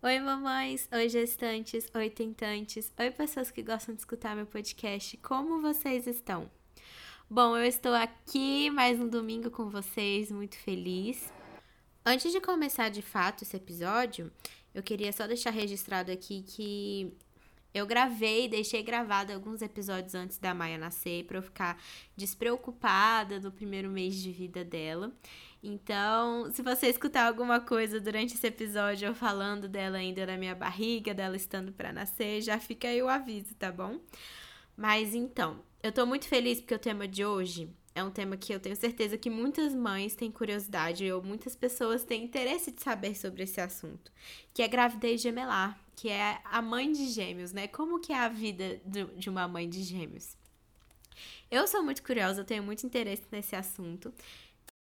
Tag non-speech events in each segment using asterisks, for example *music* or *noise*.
Oi, mamães! Oi, gestantes! Oi, tentantes! Oi, pessoas que gostam de escutar meu podcast. Como vocês estão? Bom, eu estou aqui mais um domingo com vocês, muito feliz. Antes de começar de fato esse episódio, eu queria só deixar registrado aqui que eu gravei, deixei gravado alguns episódios antes da Maia nascer para eu ficar despreocupada no primeiro mês de vida dela. Então, se você escutar alguma coisa durante esse episódio eu falando dela ainda na minha barriga, dela estando para nascer, já fica aí o aviso, tá bom? Mas então, eu tô muito feliz porque o tema de hoje é um tema que eu tenho certeza que muitas mães têm curiosidade ou muitas pessoas têm interesse de saber sobre esse assunto, que é gravidez gemelar, que é a mãe de gêmeos, né? Como que é a vida de uma mãe de gêmeos? Eu sou muito curiosa, eu tenho muito interesse nesse assunto.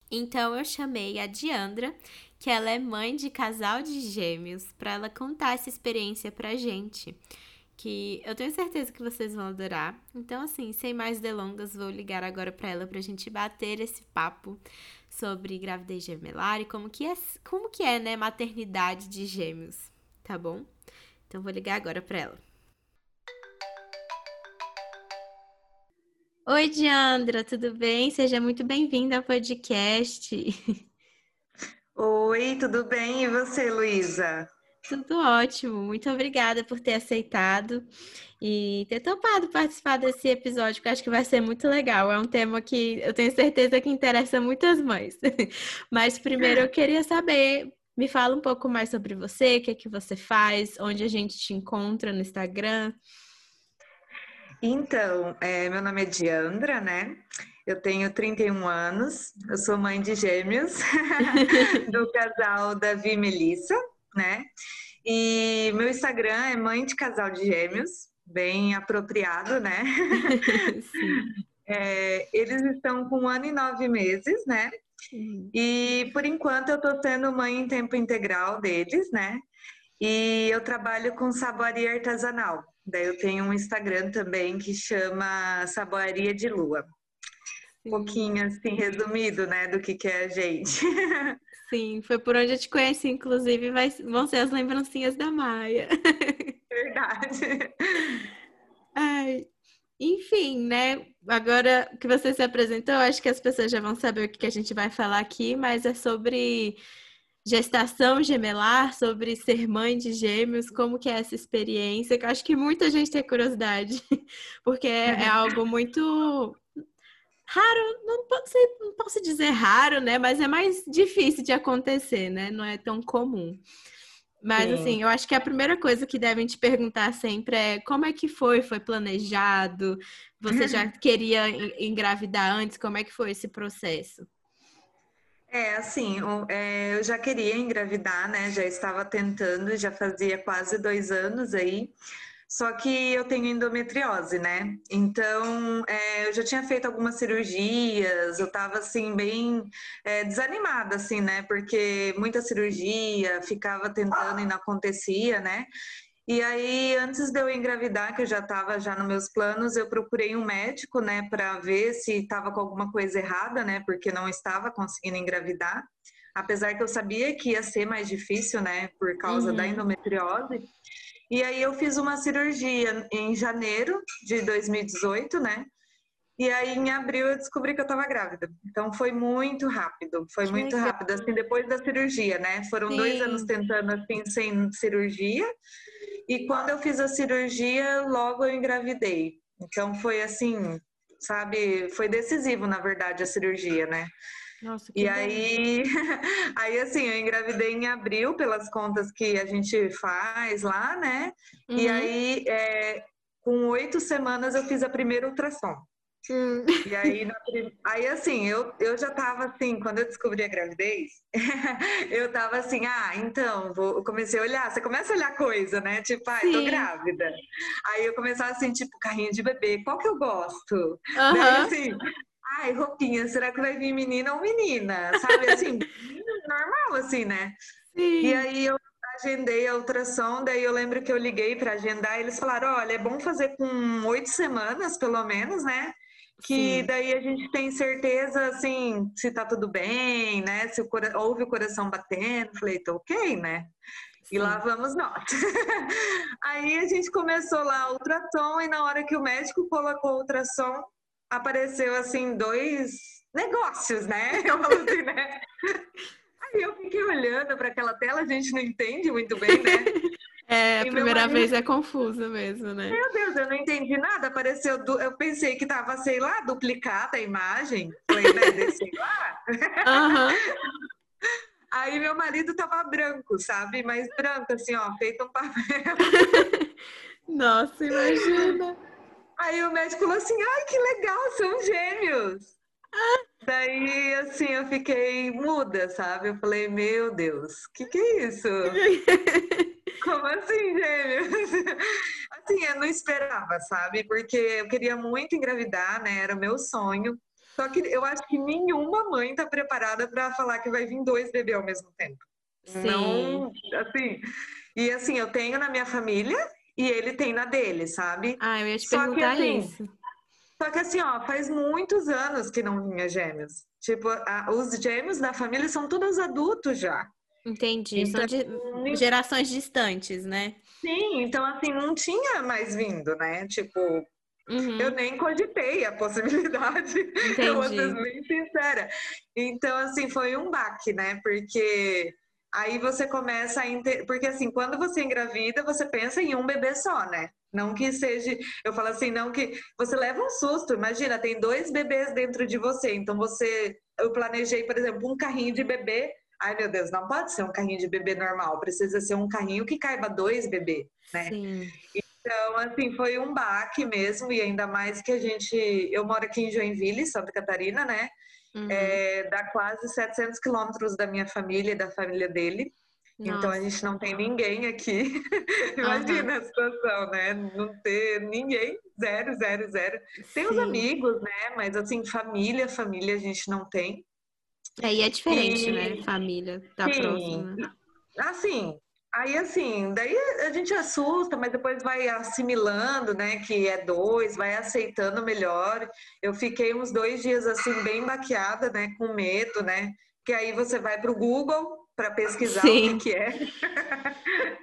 Então eu chamei a Diandra, que ela é mãe de casal de gêmeos, para ela contar essa experiência pra gente que eu tenho certeza que vocês vão adorar. Então, assim, sem mais delongas, vou ligar agora para ela para a gente bater esse papo sobre gravidez gemelar e como que é, como que é, né, maternidade de gêmeos, tá bom? Então, vou ligar agora para ela. Oi, Diandra, tudo bem? Seja muito bem-vinda ao podcast. Oi, tudo bem? E você, Luísa? Tudo ótimo. Muito obrigada por ter aceitado e ter topado participar desse episódio, que eu acho que vai ser muito legal. É um tema que eu tenho certeza que interessa muitas mães. *laughs* Mas primeiro eu queria saber, me fala um pouco mais sobre você, o que é que você faz, onde a gente te encontra no Instagram. Então, é, meu nome é Diandra, né? Eu tenho 31 anos, eu sou mãe de gêmeos *laughs* do casal Davi e Melissa né? E meu Instagram é mãe de casal de gêmeos, bem apropriado, né? *laughs* *laughs* é, eles estão com um ano e nove meses, né? E por enquanto eu tô sendo mãe em tempo integral deles, né? E eu trabalho com saboaria artesanal. Daí eu tenho um Instagram também que chama Saboaria de Lua. Um pouquinho assim resumido, né, do que, que é a gente. *laughs* Sim, foi por onde eu te conheci, inclusive, vai, vão ser as lembrancinhas da Maia. *laughs* Verdade. Ai, enfim, né? Agora que você se apresentou, acho que as pessoas já vão saber o que a gente vai falar aqui, mas é sobre gestação gemelar, sobre ser mãe de gêmeos, como que é essa experiência, que eu acho que muita gente tem curiosidade, *laughs* porque é, é algo muito raro, não posso, não posso dizer raro, né? Mas é mais difícil de acontecer, né? Não é tão comum. Mas Sim. assim, eu acho que a primeira coisa que devem te perguntar sempre é como é que foi? Foi planejado? Você já *laughs* queria engravidar antes? Como é que foi esse processo? É, assim, é, eu já queria engravidar, né? Já estava tentando, já fazia quase dois anos aí. Só que eu tenho endometriose, né? Então, é, eu já tinha feito algumas cirurgias, eu tava assim, bem é, desanimada, assim, né? Porque muita cirurgia, ficava tentando e não acontecia, né? E aí, antes de eu engravidar, que eu já estava já nos meus planos, eu procurei um médico, né, para ver se estava com alguma coisa errada, né, porque não estava conseguindo engravidar. Apesar que eu sabia que ia ser mais difícil, né, por causa uhum. da endometriose. E aí eu fiz uma cirurgia em janeiro de 2018, né? E aí em abril eu descobri que eu estava grávida. Então foi muito rápido, foi que muito legal. rápido, assim, depois da cirurgia, né? Foram Sim. dois anos tentando assim sem cirurgia. E quando eu fiz a cirurgia, logo eu engravidei. Então foi assim, sabe, foi decisivo, na verdade, a cirurgia, né? Nossa, e bom. aí, *laughs* aí assim, eu engravidei em abril pelas contas que a gente faz lá, né? Uhum. E aí, é, com oito semanas eu fiz a primeira ultrassom. E aí, na, aí assim, eu, eu já tava assim, quando eu descobri a gravidez, *laughs* eu tava assim, ah, então, vou, eu comecei a olhar, você começa a olhar coisa, né? Tipo, ah, tô grávida. Aí eu começava assim, tipo, carrinho de bebê, qual que eu gosto? Uhum. Daí, assim, ai, roupinha, será que vai vir menina ou menina? Sabe, assim, normal, assim, né? Sim. E aí eu agendei a ultrassom, daí eu lembro que eu liguei para agendar, e eles falaram, olha, é bom fazer com oito semanas, pelo menos, né? Que Sim. daí a gente tem certeza, assim, se tá tudo bem, né? Se o cora... ouve o coração batendo. Falei, tô ok, né? Sim. E lá vamos nós. *laughs* Aí a gente começou lá o ultrassom e na hora que o médico colocou o ultrassom, apareceu assim dois negócios, né? *laughs* Eu falo assim, né? Aí eu fiquei olhando para aquela tela, a gente não entende muito bem, né? É, a primeira marido... vez é confuso mesmo, né? Meu Deus, eu não entendi nada. Apareceu, du... eu pensei que tava, sei lá, duplicada a imagem. Foi, né? sei lá. Uhum. *laughs* Aí meu marido tava branco, sabe? Mas branco, assim, ó, feito um papel. *laughs* Nossa, imagina. Aí o médico falou assim: ai, que legal, são gêmeos. Daí, assim, eu fiquei muda, sabe? Eu falei, meu Deus, o que, que é isso? *laughs* Como assim, gêmeos? *laughs* Assim, eu não esperava, sabe? Porque eu queria muito engravidar, né? Era o meu sonho. Só que eu acho que nenhuma mãe tá preparada para falar que vai vir dois bebês ao mesmo tempo. Sim. Não, assim. E assim, eu tenho na minha família e ele tem na dele, sabe? Ah, eu ia te Só perguntar que, assim, isso. Só que assim, ó, faz muitos anos que não vinha gêmeos. Tipo, a, os gêmeos da família são todos adultos já. Entendi. Então, são de gerações distantes, né? Sim, então assim, não tinha mais vindo, né? Tipo, uhum. eu nem cogitei a possibilidade. *laughs* Entendi. Eu vou ser bem sincera. Então, assim, foi um baque, né? Porque aí você começa a entender. Porque assim, quando você engravida, você pensa em um bebê só, né? Não que seja, eu falo assim, não que você leva um susto. Imagina, tem dois bebês dentro de você. Então você, eu planejei, por exemplo, um carrinho de bebê Ai, meu Deus, não pode ser um carrinho de bebê normal, precisa ser um carrinho que caiba dois bebês, né? Sim. Então, assim, foi um baque mesmo, e ainda mais que a gente. Eu moro aqui em Joinville, Santa Catarina, né? Uhum. É, dá quase 700 quilômetros da minha família e da família dele. Nossa. Então a gente não tem ninguém aqui. *laughs* Imagina uhum. a situação, né? Não ter ninguém, zero, zero, zero. Tem Sim. os amigos, né? Mas assim, família, família a gente não tem. Aí é diferente, e... né? Família da Sim. próxima. Assim, aí assim, daí a gente assusta, mas depois vai assimilando, né? Que é dois, vai aceitando melhor. Eu fiquei uns dois dias assim, bem baqueada, né? Com medo, né? Que aí você vai para o Google para pesquisar Sim. o que, que é. *laughs*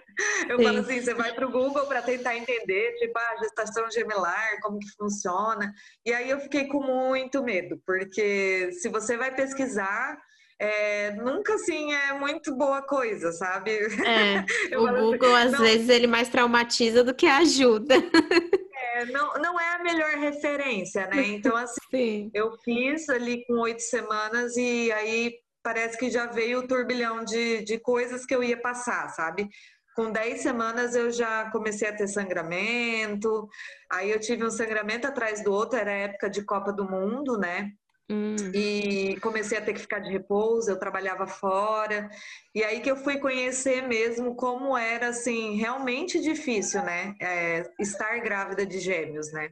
Eu Sim. falo assim, você vai para o Google para tentar entender, tipo, a gestação gemelar, como que funciona. E aí eu fiquei com muito medo, porque se você vai pesquisar, é, nunca assim é muito boa coisa, sabe? É, *laughs* o assim, Google assim, às não, vezes ele mais traumatiza do que ajuda. *laughs* É, não, não é a melhor referência, né? Então, assim, Sim. eu fiz ali com oito semanas e aí parece que já veio o turbilhão de, de coisas que eu ia passar, sabe? Com 10 semanas eu já comecei a ter sangramento, aí eu tive um sangramento atrás do outro, era época de Copa do Mundo, né? Hum. E comecei a ter que ficar de repouso, eu trabalhava fora. E aí que eu fui conhecer mesmo como era, assim, realmente difícil, né? É, estar grávida de gêmeos, né?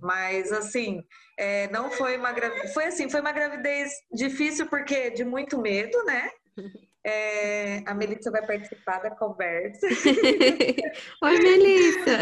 Mas, assim, é, não foi uma gravidez... Foi assim, foi uma gravidez difícil porque de muito medo, né? É, a Melissa vai participar da conversa. *laughs* Oi, Melissa!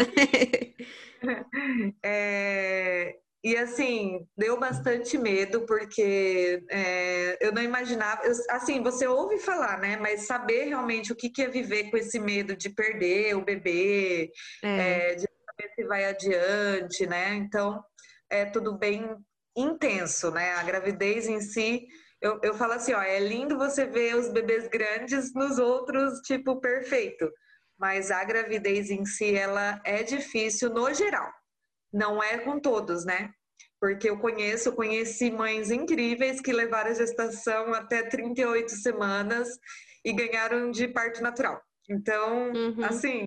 *laughs* É, e assim, deu bastante medo, porque é, eu não imaginava. Eu, assim, você ouve falar, né? Mas saber realmente o que, que é viver com esse medo de perder o bebê, é. É, de saber se vai adiante, né? Então, é tudo bem intenso, né? A gravidez em si eu, eu falo assim, ó, é lindo você ver os bebês grandes nos outros, tipo, perfeito. Mas a gravidez em si, ela é difícil no geral. Não é com todos, né? Porque eu conheço, conheci mães incríveis que levaram a gestação até 38 semanas e ganharam de parto natural. Então, uhum. assim,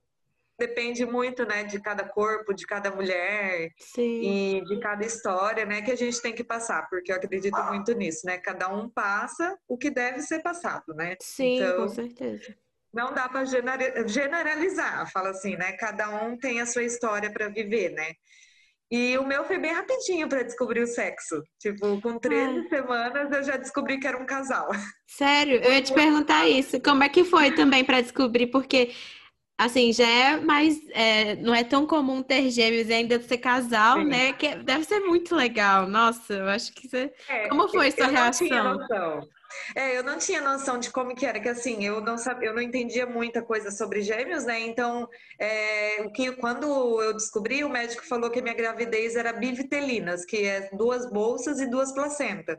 depende muito, né, de cada corpo, de cada mulher Sim. e de cada história, né, que a gente tem que passar, porque eu acredito muito nisso, né? Cada um passa o que deve ser passado, né? Sim, então, com certeza. Não dá para generalizar, fala assim, né? Cada um tem a sua história para viver, né? E o meu foi bem rapidinho para descobrir o sexo. Tipo, com 13 ah. semanas eu já descobri que era um casal. Sério? Eu ia te perguntar isso. Como é que foi também para descobrir? Porque, assim, já é mais. É, não é tão comum ter gêmeos e ainda ser casal, né? Que deve ser muito legal. Nossa, eu acho que você. É, Como foi sua reação? É, eu não tinha noção de como que era, que assim, eu não sabia, eu não entendia muita coisa sobre gêmeos, né? Então, é, o que quando eu descobri, o médico falou que minha gravidez era bivitelinas, que é duas bolsas e duas placentas.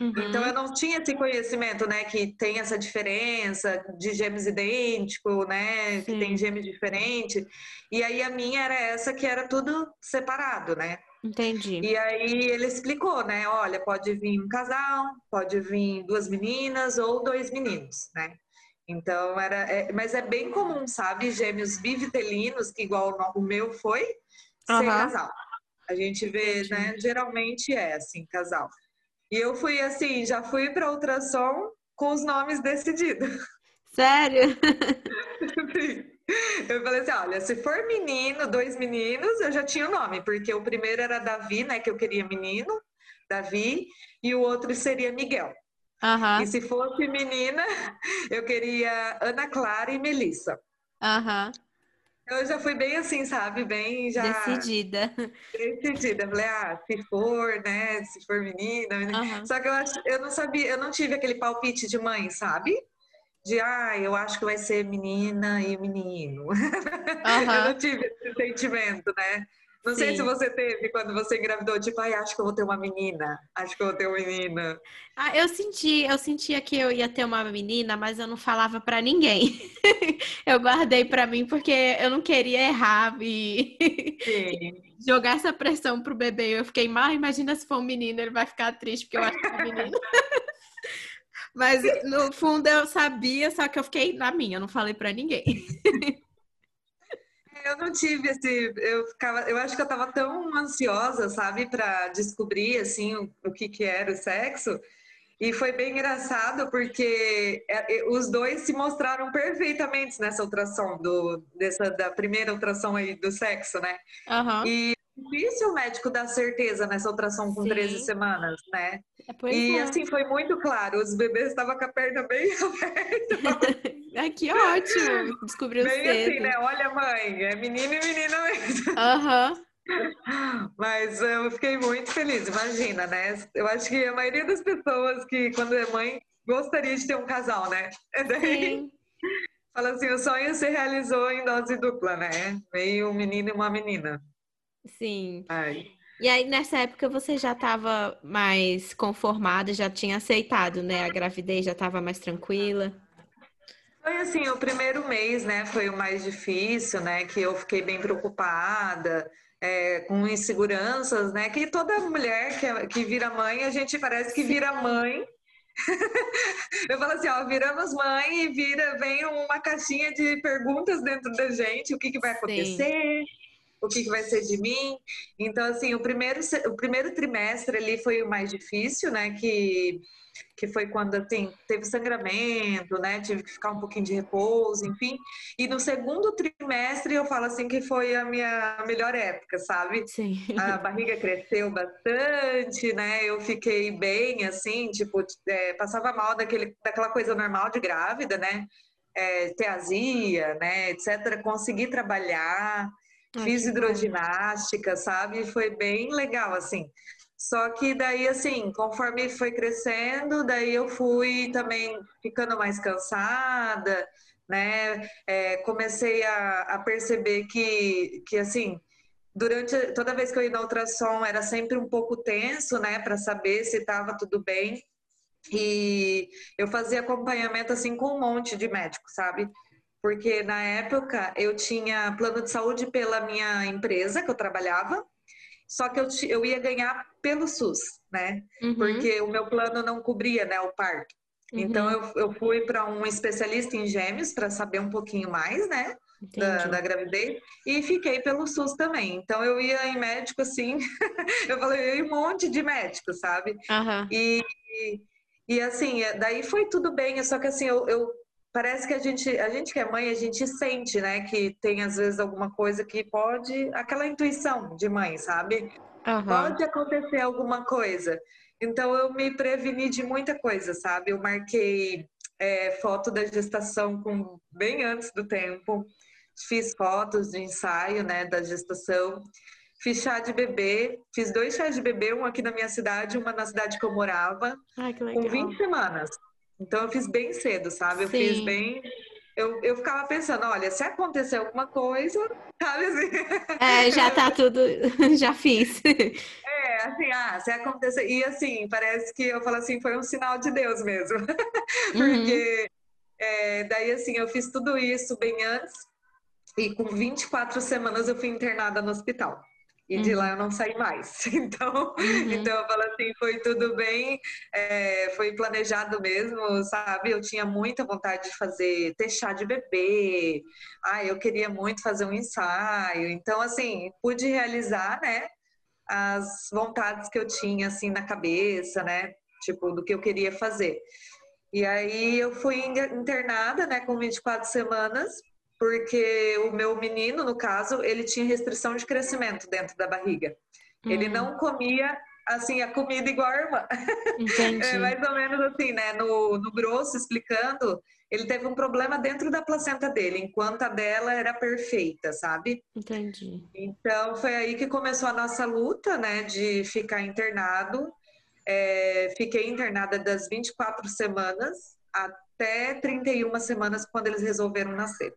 Uhum. Então eu não tinha esse conhecimento, né, que tem essa diferença de gêmeos idênticos, né, Sim. que tem gêmeos diferentes. E aí a minha era essa que era tudo separado, né? Entendi. E aí ele explicou, né? Olha, pode vir um casal, pode vir duas meninas ou dois meninos, né? Então era, é, mas é bem comum, sabe? Gêmeos bivitelinos, que igual o meu foi, uhum. ser casal. A gente vê, Entendi. né? Geralmente é assim, casal. E eu fui assim, já fui para ultrassom com os nomes decididos. Sério? *laughs* *laughs* Eu falei assim: olha, se for menino, dois meninos, eu já tinha o nome, porque o primeiro era Davi, né? Que eu queria menino, Davi, e o outro seria Miguel. Uhum. E se fosse menina, eu queria Ana Clara e Melissa. Uhum. Eu já fui bem assim, sabe? Bem já. Decidida. Decidida. Falei, ah, se for, né? Se for menina. Uhum. Só que eu, eu não sabia, eu não tive aquele palpite de mãe, sabe? De ah, eu acho que vai ser menina e menino. Uhum. *laughs* eu não tive esse sentimento, né? Não Sim. sei se você teve quando você engravidou, tipo, ai, acho que eu vou ter uma menina, acho que eu vou ter uma menina. Ah, eu senti, eu sentia que eu ia ter uma menina, mas eu não falava para ninguém. *laughs* eu guardei para mim porque eu não queria errar e *laughs* jogar essa pressão pro bebê. Eu fiquei, mas imagina se for um menino, ele vai ficar triste porque eu acho que é menino. Mas no fundo eu sabia, só que eu fiquei na minha, eu não falei para ninguém. *laughs* Eu não tive esse, eu ficava, eu acho que eu estava tão ansiosa, sabe, para descobrir assim o, o, que que era o sexo. E foi bem engraçado porque é, é, os dois se mostraram perfeitamente nessa ultrassom do dessa da primeira ultrassom aí do sexo, né? Uhum. E difícil o médico dar certeza nessa ultrassom com Sim. 13 semanas, né? É, e é. assim foi muito claro, os bebês estavam com a perna bem *laughs* aberta. Que ótimo! Descobriu bem cedo. assim, né? Olha, mãe, é menino e menina mesmo. Aham. Uhum. Mas eu fiquei muito feliz, imagina, né? Eu acho que a maioria das pessoas que, quando é mãe, gostaria de ter um casal, né? *laughs* Sim. Fala assim, o sonho se realizou em dose dupla, né? Meio um menino e uma menina. Sim. Ai. E aí, nessa época, você já estava mais conformada, já tinha aceitado, né? A gravidez já estava mais tranquila? Foi assim, o primeiro mês, né, foi o mais difícil, né, que eu fiquei bem preocupada, é, com inseguranças, né, que toda mulher que, é, que vira mãe, a gente parece que vira mãe. *laughs* eu falo assim, ó, viramos mãe e vira, vem uma caixinha de perguntas dentro da gente, o que, que vai acontecer, Sim o que, que vai ser de mim. Então, assim, o primeiro, o primeiro trimestre ali foi o mais difícil, né? Que, que foi quando assim, teve sangramento, né? Tive que ficar um pouquinho de repouso, enfim. E no segundo trimestre eu falo assim que foi a minha melhor época, sabe? Sim. A *laughs* barriga cresceu bastante, né? Eu fiquei bem, assim, tipo, é, passava mal daquele, daquela coisa normal de grávida, né? É, ter azia, né, etc. Consegui trabalhar, Fiz hidroginástica, sabe? Foi bem legal, assim. Só que daí, assim, conforme foi crescendo, daí eu fui também ficando mais cansada, né? É, comecei a, a, perceber que, que, assim, durante toda vez que eu ia na ultrassom era sempre um pouco tenso, né? Para saber se estava tudo bem. E eu fazia acompanhamento, assim, com um monte de médicos, sabe? Porque na época eu tinha plano de saúde pela minha empresa que eu trabalhava, só que eu, eu ia ganhar pelo SUS, né? Uhum. Porque o meu plano não cobria, né, o parto. Uhum. Então eu, eu fui para um especialista em gêmeos para saber um pouquinho mais, né? da, da, gravidez e fiquei pelo SUS também. Então eu ia em médico assim, *laughs* eu falei, eu ia um monte de médico, sabe? Uhum. E, e, assim, daí foi tudo bem, só que assim, eu, eu, parece que a gente, a gente que é mãe, a gente sente, né, que tem às vezes alguma coisa que pode, aquela intuição de mãe, sabe? Uhum. Pode acontecer alguma coisa. Então eu me preveni de muita coisa, sabe? Eu marquei é, foto da gestação com bem antes do tempo fiz fotos de ensaio, né, da gestação. Fiz chá de bebê, fiz dois chás de bebê, um aqui na minha cidade, uma na cidade que eu morava, Ai, com 20 semanas. Então eu fiz bem cedo, sabe? Eu Sim. fiz bem. Eu, eu ficava pensando, olha, se acontecer alguma coisa, *laughs* sabe assim? É, já tá tudo, *laughs* já fiz. *laughs* É, assim, ah, se acontecer. E assim, parece que eu falo assim, foi um sinal de Deus mesmo. Porque uhum. é, daí assim, eu fiz tudo isso bem antes. E com 24 semanas eu fui internada no hospital. E uhum. de lá eu não saí mais. *laughs* Então, uhum. então eu falo assim, foi tudo bem, é, foi planejado mesmo, sabe? Eu tinha muita vontade de fazer, ter chá de bebê. Ah, eu queria muito fazer um ensaio. Então, assim, pude realizar, né? As vontades que eu tinha, assim, na cabeça, né? Tipo, do que eu queria fazer. E aí eu fui internada, né, com 24 semanas porque o meu menino, no caso, ele tinha restrição de crescimento dentro da barriga. Hum. Ele não comia assim a comida igual a irmã. *laughs* Entendi. É mais ou menos assim, né? No, no grosso, explicando, ele teve um problema dentro da placenta dele, enquanto a dela era perfeita, sabe? Entendi. Então foi aí que começou a nossa luta, né? De ficar internado. É, fiquei internada das 24 semanas até 31 semanas quando eles resolveram nascer.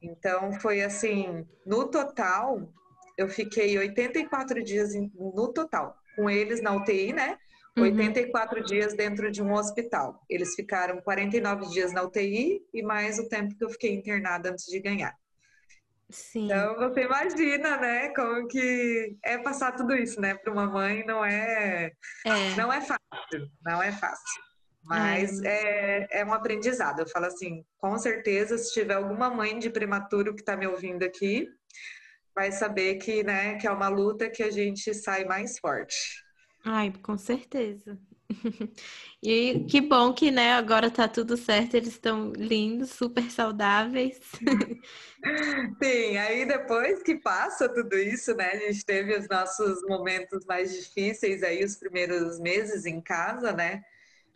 Então, foi assim, no total, eu fiquei 84 dias no total, com eles na UTI, né? 84 uhum. dias dentro de um hospital. Eles ficaram 49 dias na UTI e mais o tempo que eu fiquei internada antes de ganhar. Sim. Então você imagina, né, como que é passar tudo isso, né, para uma mãe não é, é, não é fácil, não é fácil. Mas é. é, é um aprendizado. Eu falo assim, com certeza, se tiver alguma mãe de prematuro que está me ouvindo aqui, vai saber que, né, que é uma luta que a gente sai mais forte. Ai, com certeza. *laughs* E que bom que, né, agora tá tudo certo, eles estão lindos, super saudáveis. *laughs* Sim, aí depois que passa tudo isso, né, a gente teve os nossos momentos mais difíceis aí, os primeiros meses em casa, né,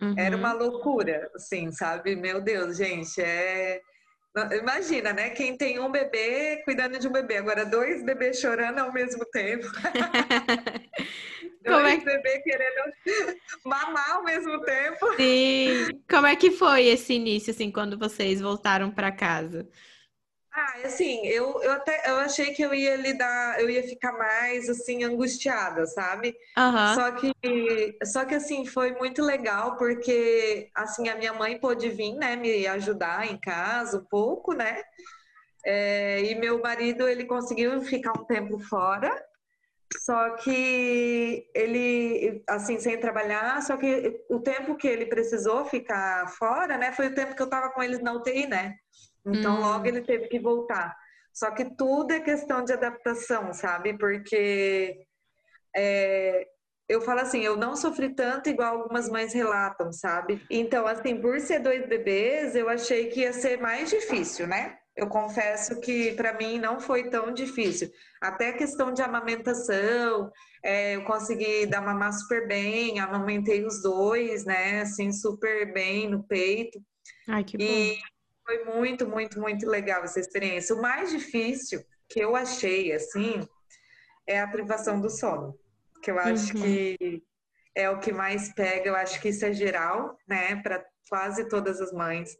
Uhum. Era uma loucura, assim, sabe? Meu Deus, gente, é. Imagina, né? Quem tem um bebê cuidando de um bebê, agora dois bebês chorando ao mesmo tempo. *laughs* dois é... bebês querendo *laughs* mamar ao mesmo tempo. Sim. Como é que foi esse início, assim, quando vocês voltaram para casa? Ah, assim, eu, eu até eu achei que eu ia lidar, eu ia ficar mais assim angustiada, sabe? Uhum. Só que só que assim foi muito legal porque assim a minha mãe pôde vir, né, me ajudar em casa um pouco, né? É, e meu marido ele conseguiu ficar um tempo fora, só que ele assim sem trabalhar, só que o tempo que ele precisou ficar fora, né, foi o tempo que eu tava com eles na UTI, né? Então, hum. logo ele teve que voltar. Só que tudo é questão de adaptação, sabe? Porque é, eu falo assim, eu não sofri tanto igual algumas mães relatam, sabe? Então, assim, por ser dois bebês, eu achei que ia ser mais difícil, né? Eu confesso que para mim não foi tão difícil. Até a questão de amamentação, é, eu consegui dar mamar super bem, amamentei os dois, né? Assim, super bem no peito. Ai, que bom. E foi muito, muito, muito legal essa experiência. O mais difícil que eu achei, assim, é a privação do sono. Que eu acho uhum. que é o que mais pega. Eu acho que isso é geral, né, para quase todas as mães.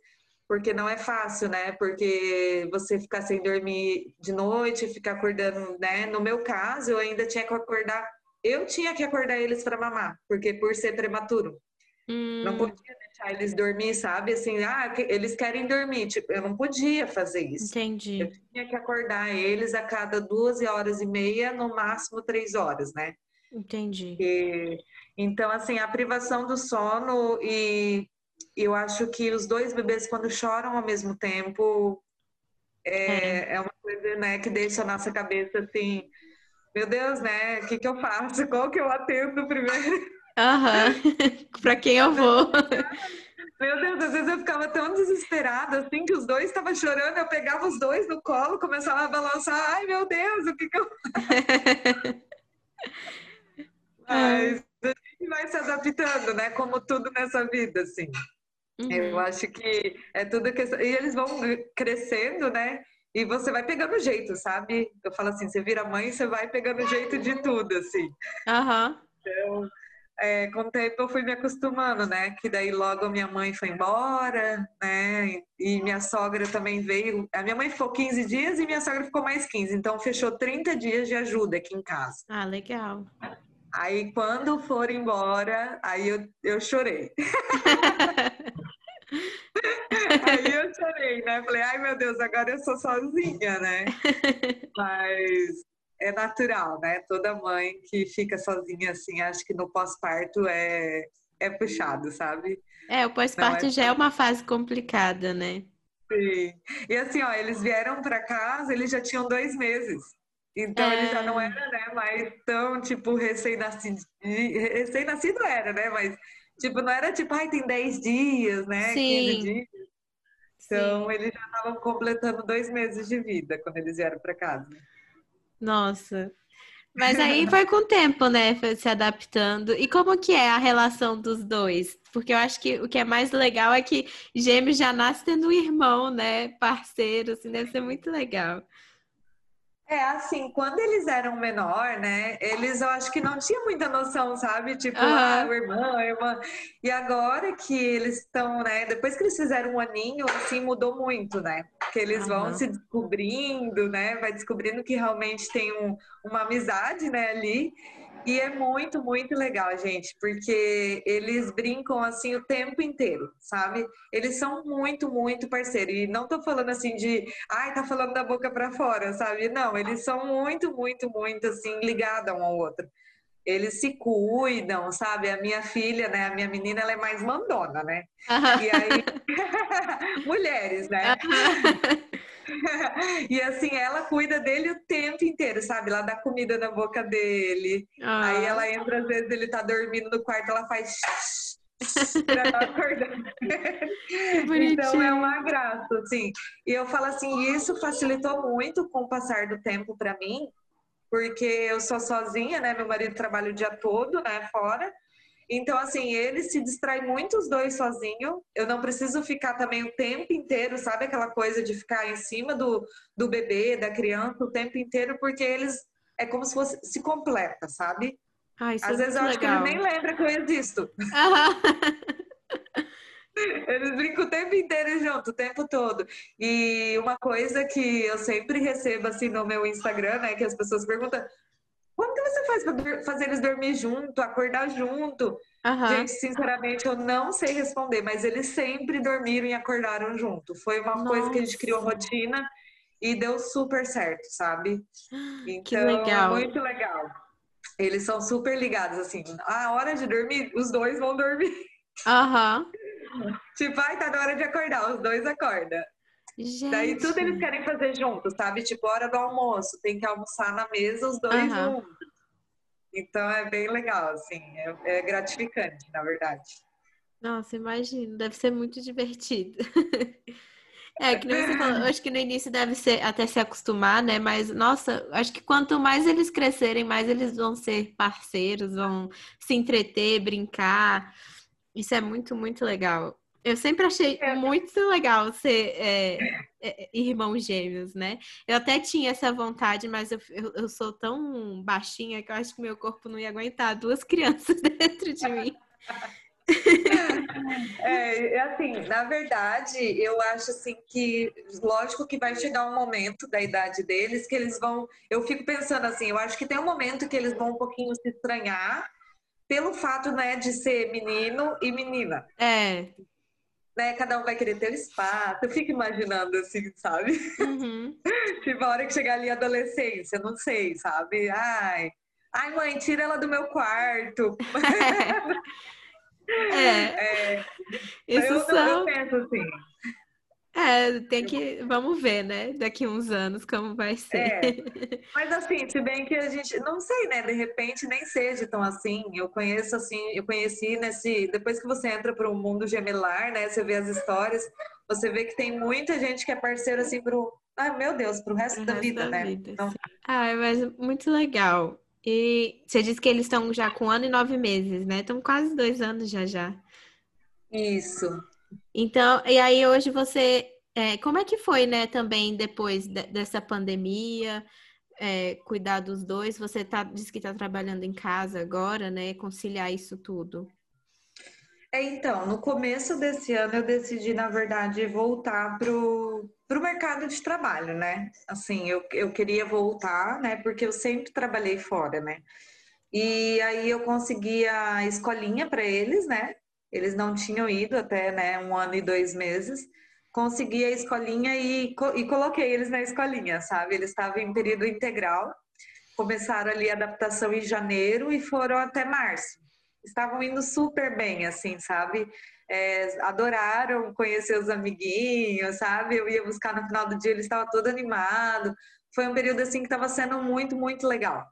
Porque não é fácil, né? Porque você ficar sem dormir de noite, ficar acordando, né? No meu caso, eu ainda tinha que acordar. Eu tinha que acordar eles para mamar, porque por ser prematuro. Hum. Não podia deixar eles dormir, sabe? Assim, ah, eles querem dormir. Tipo, eu não podia fazer isso. Entendi. Eu tinha que acordar eles a cada duas horas e meia, no máximo três horas, né? Entendi. E, então, assim, a privação do sono e eu acho que os dois bebês, quando choram ao mesmo tempo, é, é. é uma coisa né, que deixa a nossa cabeça assim, meu Deus, né? O que, que eu faço? Qual que eu atendo primeiro? *laughs* Aham, *laughs* para quem eu vou? Meu Deus, às vezes eu ficava tão desesperada, assim, que os dois estavam chorando, eu pegava os dois no colo, começava a balançar, ai meu Deus, o que que eu... *laughs* Mas a gente vai se adaptando, né? Como tudo nessa vida, assim. Uhum. Eu acho que é tudo que... E eles vão crescendo, né? E você vai pegando jeito, sabe? Eu falo assim, você vira mãe, você vai pegando jeito de tudo, assim. Aham. Uhum. Então, é, com o tempo eu fui me acostumando, né? Que daí logo minha mãe foi embora, né? E minha sogra também veio. A minha mãe ficou 15 dias e minha sogra ficou mais 15. Então fechou 30 dias de ajuda aqui em casa. Ah, legal. Aí quando for embora, aí eu, eu chorei. *laughs* aí eu chorei, né? Falei, ai meu Deus, agora eu sou sozinha, né? Mas *laughs* é natural, né? Toda mãe que fica sozinha assim, acho que no pós-parto é, é puxado, sabe? É, o pós-parto é já é uma fase complicada, né? Sim. E assim, ó, eles vieram para casa, eles já tinham dois meses. Então é... ele já não era, né, mais tão, tipo, recém-nascido. Recém-nascido era, né? Mas, tipo, não era tipo, ai, tem 10 dias, né? Sim. 15 dias. Então, Sim. eles já estavam completando dois meses de vida quando eles vieram para casa. Nossa. Mas aí *laughs* foi com o tempo, né? Foi se adaptando. E como que é a relação dos dois? Porque eu acho que o que é mais legal é que gêmeos já nasce tendo um irmão, né? Parceiro, assim, deve ser muito legal. É, assim, quando eles eram menor, né, eles eu acho que não tinha muita noção, sabe? Tipo, uhum. ah, o irmão, a irmã. E agora que eles estão, né, depois que eles fizeram um aninho, assim, mudou muito, né? Porque eles uhum. vão se descobrindo, né? Vai descobrindo que realmente tem um, uma amizade, né, ali. E é muito, muito legal, gente, porque eles brincam assim o tempo inteiro, sabe? Eles são muito, muito parceiros. E não tô falando assim de, ai, tá falando da boca para fora, sabe? Não, eles são muito, muito, muito assim ligados um ao outro. Eles se cuidam, sabe? A minha filha, né? A minha menina, ela é mais mandona, né? E aí, *laughs* mulheres, né? *laughs* e assim, ela cuida dele o tempo inteiro, sabe? Ela dá comida na boca dele. Ah. Aí ela entra, às vezes ele tá dormindo no quarto, ela faz *laughs* pra não acordar. então é uma graça, assim. E eu falo assim, isso facilitou muito com o passar do tempo para mim, porque eu sou sozinha, né? Meu marido trabalha o dia todo, né, fora. Então, assim, ele se distrai muito os dois sozinho. Eu não preciso ficar também o tempo inteiro, sabe? Aquela coisa de ficar em cima do, do bebê, da criança, o tempo inteiro, porque eles é como se fosse se completa, sabe? Ai, Às vezes eu legal. acho que ele nem lembra que eu existo. *laughs* Eles brincam o tempo inteiro junto, o tempo todo. E uma coisa que eu sempre recebo assim no meu Instagram, né, que as pessoas perguntam: como que você faz para fazer eles dormir junto, acordar junto? Uhum. Gente, sinceramente, eu não sei responder, mas eles sempre dormiram e acordaram junto. Foi uma Nossa. coisa que a gente criou rotina e deu super certo, sabe? Então, que legal. muito legal. Eles são super ligados, assim. A hora de dormir, os dois vão dormir. Aham. Uhum. *laughs* Tipo, ai, tá na hora de acordar, os dois acordam. Gente. Daí tudo eles querem fazer juntos, sabe? Tipo, hora do almoço, tem que almoçar na mesa os dois uhum. juntos. Então é bem legal, assim, é, é gratificante, na verdade. Nossa, imagino, deve ser muito divertido. *laughs* É, que nem você falou, acho que no início deve ser até se acostumar, né? Mas, nossa, acho que quanto mais eles crescerem, mais eles vão ser parceiros, vão se entreter, brincar. Isso é muito, muito legal. Eu sempre achei é. muito legal ser é, é, irmãos gêmeos, né? Eu até tinha essa vontade, mas eu, eu, eu, sou tão baixinha que eu acho que meu corpo não ia aguentar duas *laughs* crianças dentro de mim. É, assim, na verdade, eu acho assim que, lógico que vai chegar um momento da idade deles que eles vão. Eu fico pensando assim, eu acho que tem um momento que eles vão um pouquinho se estranhar pelo fato, né, de ser menino e menina. É né, cada um vai querer ter espaço. Eu fico imaginando assim, sabe? Uhum. *laughs* tipo, a hora que chegar ali a adolescência, não sei, sabe? Ai, ai, mãe, tira ela do meu quarto. *laughs* é. *laughs* é. Isso eu, são... eu penso assim. É, tem que. Vamos ver, né? Daqui uns anos como vai ser. É. *laughs* Mas assim, se bem que a gente. Não sei, né? De repente nem seja tão assim. Eu conheço assim, eu conheci nesse. Depois que você entra para o mundo gemelar, né? Você vê as histórias, você vê que tem muita gente que é parceiro assim pro. Ai, meu Deus, pro resto, o da resto vida, da né? Vida, então... Ah, mas muito legal. E você disse que eles estão já com um ano e nove meses, né? Estão quase dois anos já já. Isso. Então, e aí hoje você, é, como é que foi, né, também depois de, dessa pandemia, é, cuidar dos dois? Você tá, disse que está trabalhando em casa agora, né? Conciliar isso tudo. É, então, no começo desse ano eu decidi, na verdade, voltar pro, pro mercado de trabalho, né? Assim, eu, eu queria voltar, né? Porque eu sempre trabalhei fora, né? E aí eu consegui a escolinha para eles, né? Eles não tinham ido até né, um ano e dois meses. Consegui a escolinha e, e coloquei eles na escolinha, sabe? Eles estavam em período integral. Começaram ali a adaptação em janeiro e foram até março. Estavam indo super bem, assim, sabe? É, adoraram conhecer os amiguinhos, sabe? Eu ia buscar no final do dia, eles estavam todo animado. Foi um período assim que estava sendo muito, muito legal.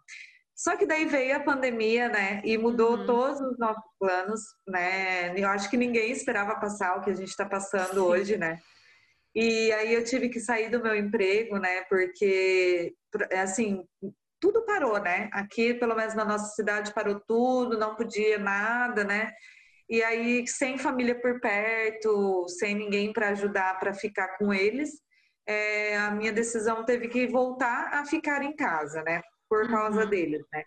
Só que daí veio a pandemia, né? E mudou uhum. todos os nossos planos, né? Eu acho que ninguém esperava passar o que a gente está passando Sim. hoje, né? E aí eu tive que sair do meu emprego, né? Porque, assim, tudo parou, né? Aqui, pelo menos na nossa cidade, parou tudo, não podia nada, né? E aí, sem família por perto, sem ninguém para ajudar para ficar com eles, é, a minha decisão teve que voltar a ficar em casa, né? Por causa uhum. deles, né?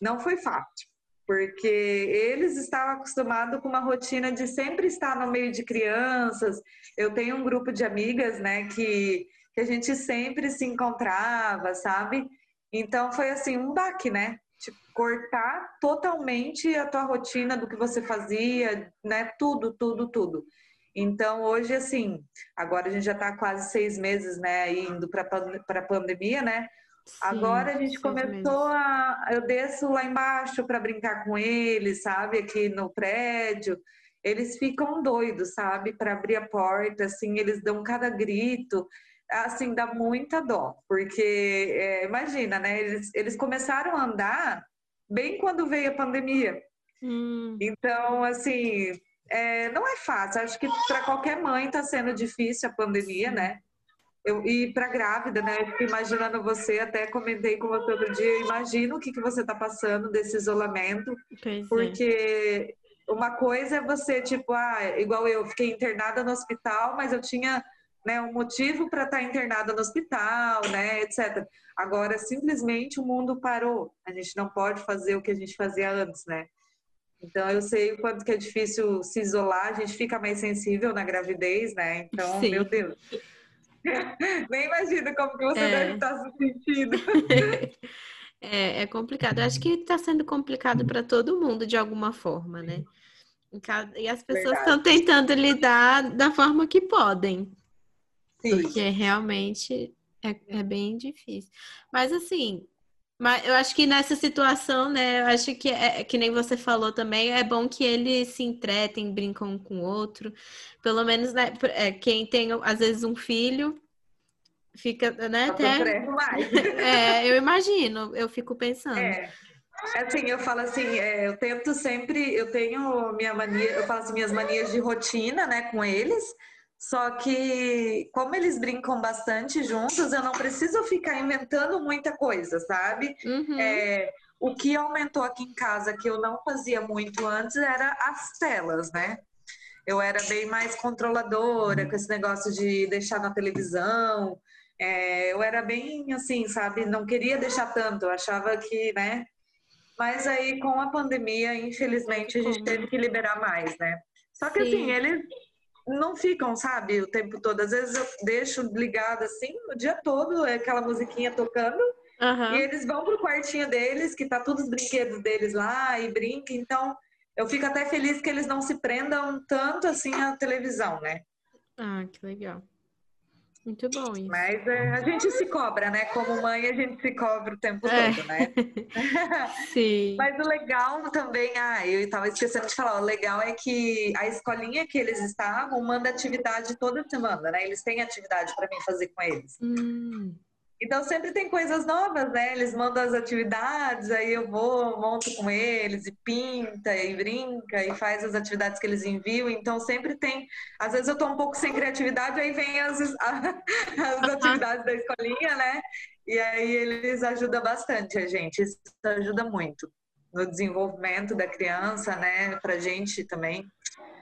Não foi fácil, porque eles estavam acostumados com uma rotina de sempre estar no meio de crianças. Eu tenho um grupo de amigas, né, que, que a gente sempre se encontrava, sabe? Então foi assim um baque, né? Tipo, cortar totalmente a tua rotina do que você fazia, né? Tudo, tudo, tudo. Então, hoje, assim, agora a gente já está quase seis meses, né, indo para a pandemia, né? Sim, Agora a gente começou a. Eu desço lá embaixo para brincar com eles, sabe? Aqui no prédio. Eles ficam doidos, sabe? Para abrir a porta, assim, eles dão cada grito. Assim, dá muita dó, porque é, imagina, né? Eles, eles começaram a andar bem quando veio a pandemia. Hum. Então, assim, é, não é fácil. Acho que para qualquer mãe está sendo difícil a pandemia, né? Eu, e para grávida, né? Eu fico imaginando você, até comentei com você outro dia, eu imagino o que, que você está passando desse isolamento, pois é. porque é. uma coisa é você, tipo, ah, igual eu, fiquei internada no hospital, mas eu tinha né, um motivo para estar tá internada no hospital, né, etc. Agora, simplesmente o mundo parou. A gente não pode fazer o que a gente fazia antes, né? Então, eu sei o quanto que é difícil se isolar, a gente fica mais sensível na gravidez, né? Então, Sim. meu Deus. *laughs* Nem imagino como que você é. deve estar se sentindo. *laughs* É, é complicado. Eu acho que está sendo complicado para todo mundo de alguma forma, né? E as pessoas estão tentando lidar da forma que podem. Sim. Porque realmente é, é bem difícil. Mas assim, mas eu acho que nessa situação, né? Eu acho que é que nem você falou também, é bom que eles se entretem, brincam um com o outro. Pelo menos, né, é, quem tem, às vezes, um filho, fica, né? Até... Mais. *laughs* é, eu imagino, eu fico pensando. É. Assim, eu falo assim, é, eu tento sempre, eu tenho minha mania, eu faço minhas manias de rotina, né, com eles. Só que, como eles brincam bastante juntos, eu não preciso ficar inventando muita coisa, sabe? Uhum. É, o que aumentou aqui em casa, que eu não fazia muito antes, era as telas, né? Eu era bem mais controladora com esse negócio de deixar na televisão. É, eu era bem assim, sabe? Não queria deixar tanto, eu achava que, né? Mas aí, com a pandemia, infelizmente, a gente teve que liberar mais, né? Só que assim, Sim. assim, eles não ficam, sabe, o tempo todo. Às vezes eu deixo ligado assim, o dia todo, é aquela musiquinha tocando. Uhum. E eles vão pro quartinho deles, que tá todos os brinquedos deles lá e brinca. Então, eu fico até feliz que eles não se prendam tanto assim à televisão, né? Ah, que legal. Muito bom isso. Mas é, a gente se cobra, né? Como mãe, a gente se cobra o tempo é. todo, né? *laughs* *laughs* Sim. Mas o legal também, ah, eu estava esquecendo de falar, o legal é que a escolinha que eles estavam manda atividade toda semana, né? Eles têm atividade para mim fazer com eles. Hum. Então sempre tem coisas novas, né? Eles mandam as atividades, aí eu vou, monto com eles e pinta e brinca e faz as atividades que eles enviam. Então sempre tem. Às vezes eu tô um pouco sem criatividade, aí vem as, *laughs* as atividades da escolinha, né? E aí eles ajudam bastante a gente. Isso ajuda muito no desenvolvimento da criança, né? Pra gente também.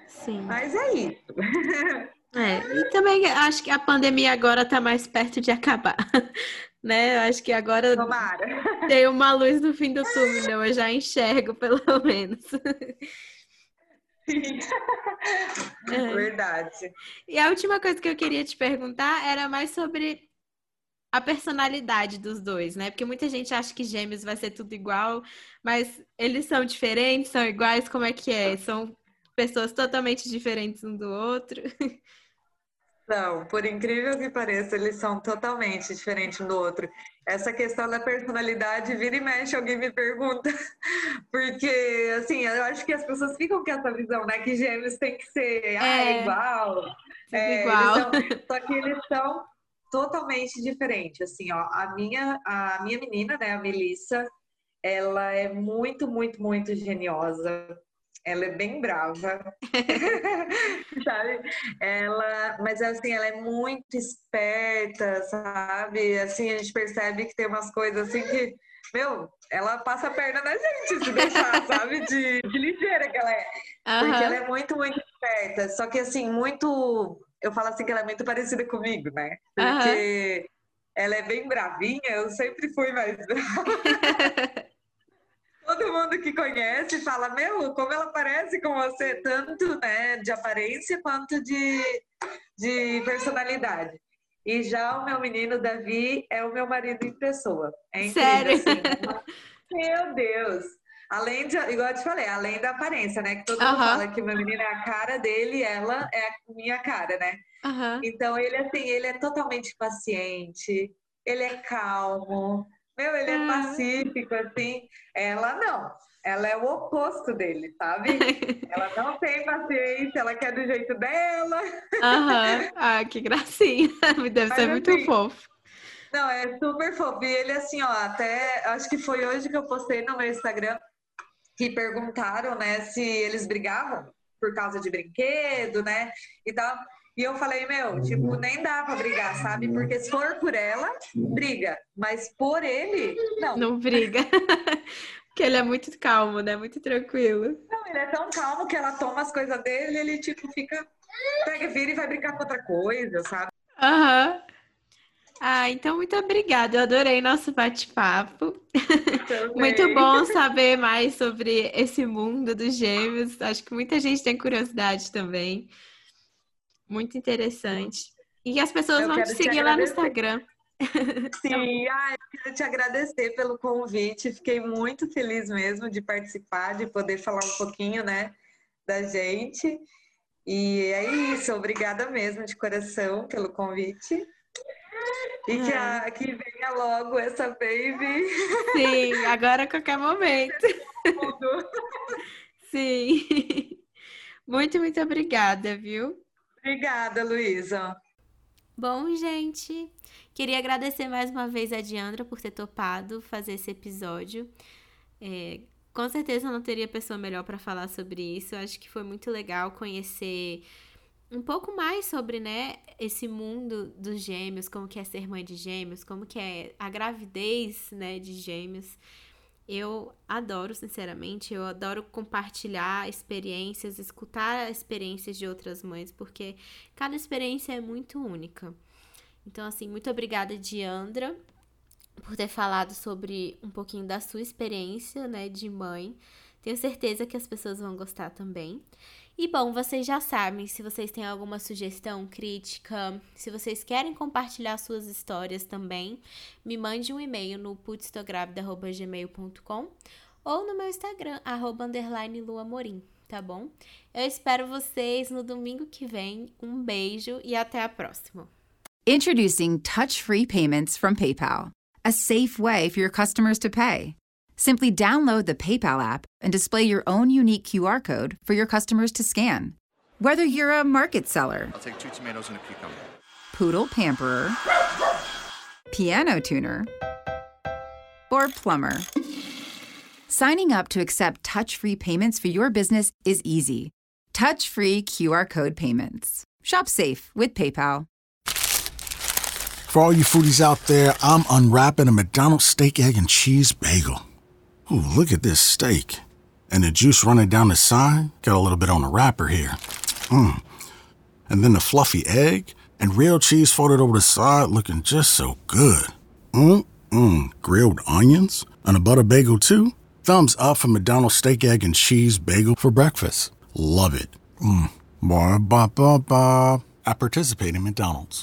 Sim. Mas é isso. *laughs* É, e também acho que a pandemia agora está mais perto de acabar, *laughs* né? Eu acho que agora Tomara. tem uma luz no fim do túnel, eu já enxergo, pelo *laughs* menos. É. Verdade. E a última coisa que eu queria te perguntar era mais sobre a personalidade dos dois, né? Porque muita gente acha que gêmeos vai ser tudo igual, mas eles são diferentes, são iguais, como é que é? São pessoas totalmente diferentes um do outro. *laughs* Não, por incrível que pareça, eles são totalmente diferentes um do outro. Essa questão da personalidade, vira e mexe, alguém me pergunta. *laughs* Porque, assim, eu acho que as pessoas ficam com essa visão, né? Que gêmeos tem que ser ah, é, igual. É, igual. São, só que eles são totalmente diferentes. Assim, ó, a minha, a minha menina, né, a Melissa, ela é muito, muito, muito geniosa ela é bem brava, *laughs* sabe? Ela, mas assim, ela é muito esperta, sabe? Assim, a gente percebe que tem umas coisas assim que, meu, ela passa a perna na gente se deixar, *laughs* sabe? De, de ligeira que ela é. Uhum. Porque ela é muito, muito esperta. Só que assim, muito. Eu falo assim que ela é muito parecida comigo, né? Porque uhum. ela é bem bravinha, eu sempre fui mais brava. *laughs* todo mundo que conhece fala, meu, como ela parece com você, tanto né, de aparência quanto de, de personalidade. E já o meu menino Davi é o meu marido em pessoa. É incrível, Sério? Assim. meu Deus! Além de, igual eu te falei, além da aparência, né? Que todo mundo fala que o meu menino é a cara dele e ela é a minha cara, né? Então ele assim, ele é totalmente paciente, ele é calmo, meu, ele é ah. pacífico, assim. Ela não. Ela é o oposto dele, sabe? *laughs* ela não tem paciência, ela quer do jeito dela. Aham. Ah, que gracinha. *laughs* Deve Mas, ser muito assim, fofo. Não, é super fofo. E ele, assim, ó, até acho que foi hoje que eu postei no meu Instagram que perguntaram, né, se eles brigavam por causa de brinquedo, né? E tal. E eu falei, meu, tipo, nem dá pra brigar, sabe? Porque se for por ela, briga. Mas por ele, não. Não briga. *laughs* Porque ele é muito calmo, né? Muito tranquilo. Não, ele é tão calmo que ela toma as coisas dele e ele, tipo, fica. Pega, vira e vai brincar com outra coisa, sabe? Aham. Uhum. Ah, então muito obrigada. Eu adorei nosso bate-papo. *laughs* muito bom saber mais sobre esse mundo dos gêmeos. Acho que muita gente tem curiosidade também. Muito interessante. E as pessoas eu vão te seguir te lá no Instagram. Sim, ah, eu quero te agradecer pelo convite. Fiquei muito feliz mesmo de participar, de poder falar um pouquinho, né, da gente. E é isso, obrigada mesmo de coração pelo convite. E que, a, que venha logo essa baby. Sim, agora a qualquer momento. *laughs* Sim. Muito, muito obrigada, viu? Obrigada, Luísa. Bom, gente, queria agradecer mais uma vez a Diandra por ter topado fazer esse episódio. É, com certeza não teria pessoa melhor para falar sobre isso. Acho que foi muito legal conhecer um pouco mais sobre, né, esse mundo dos gêmeos, como que é ser mãe de gêmeos, como que é a gravidez, né, de gêmeos. Eu adoro, sinceramente, eu adoro compartilhar experiências, escutar experiências de outras mães, porque cada experiência é muito única. Então, assim, muito obrigada, Diandra, por ter falado sobre um pouquinho da sua experiência, né, de mãe. Tenho certeza que as pessoas vão gostar também. E bom, vocês já sabem, se vocês têm alguma sugestão, crítica, se vocês querem compartilhar suas histórias também, me mande um e-mail no putstográvida.gmail.com ou no meu Instagram, arroba underline luamorim, tá bom? Eu espero vocês no domingo que vem. Um beijo e até a próxima! Introducing touch free payments from PayPal, a safe way for your customers to pay. Simply download the PayPal app and display your own unique QR code for your customers to scan. Whether you're a market seller, I'll take two tomatoes and a cucumber. poodle pamperer, piano tuner, or plumber. Signing up to accept touch free payments for your business is easy. Touch free QR code payments. Shop safe with PayPal. For all you foodies out there, I'm unwrapping a McDonald's steak, egg, and cheese bagel. Ooh, look at this steak. And the juice running down the side. Got a little bit on the wrapper here. Mmm. And then the fluffy egg and real cheese folded over the side looking just so good. Mmm, mmm. Grilled onions and a butter bagel too. Thumbs up for McDonald's steak, egg, and cheese bagel for breakfast. Love it. Mmm. Ba ba ba ba. I participate in McDonald's.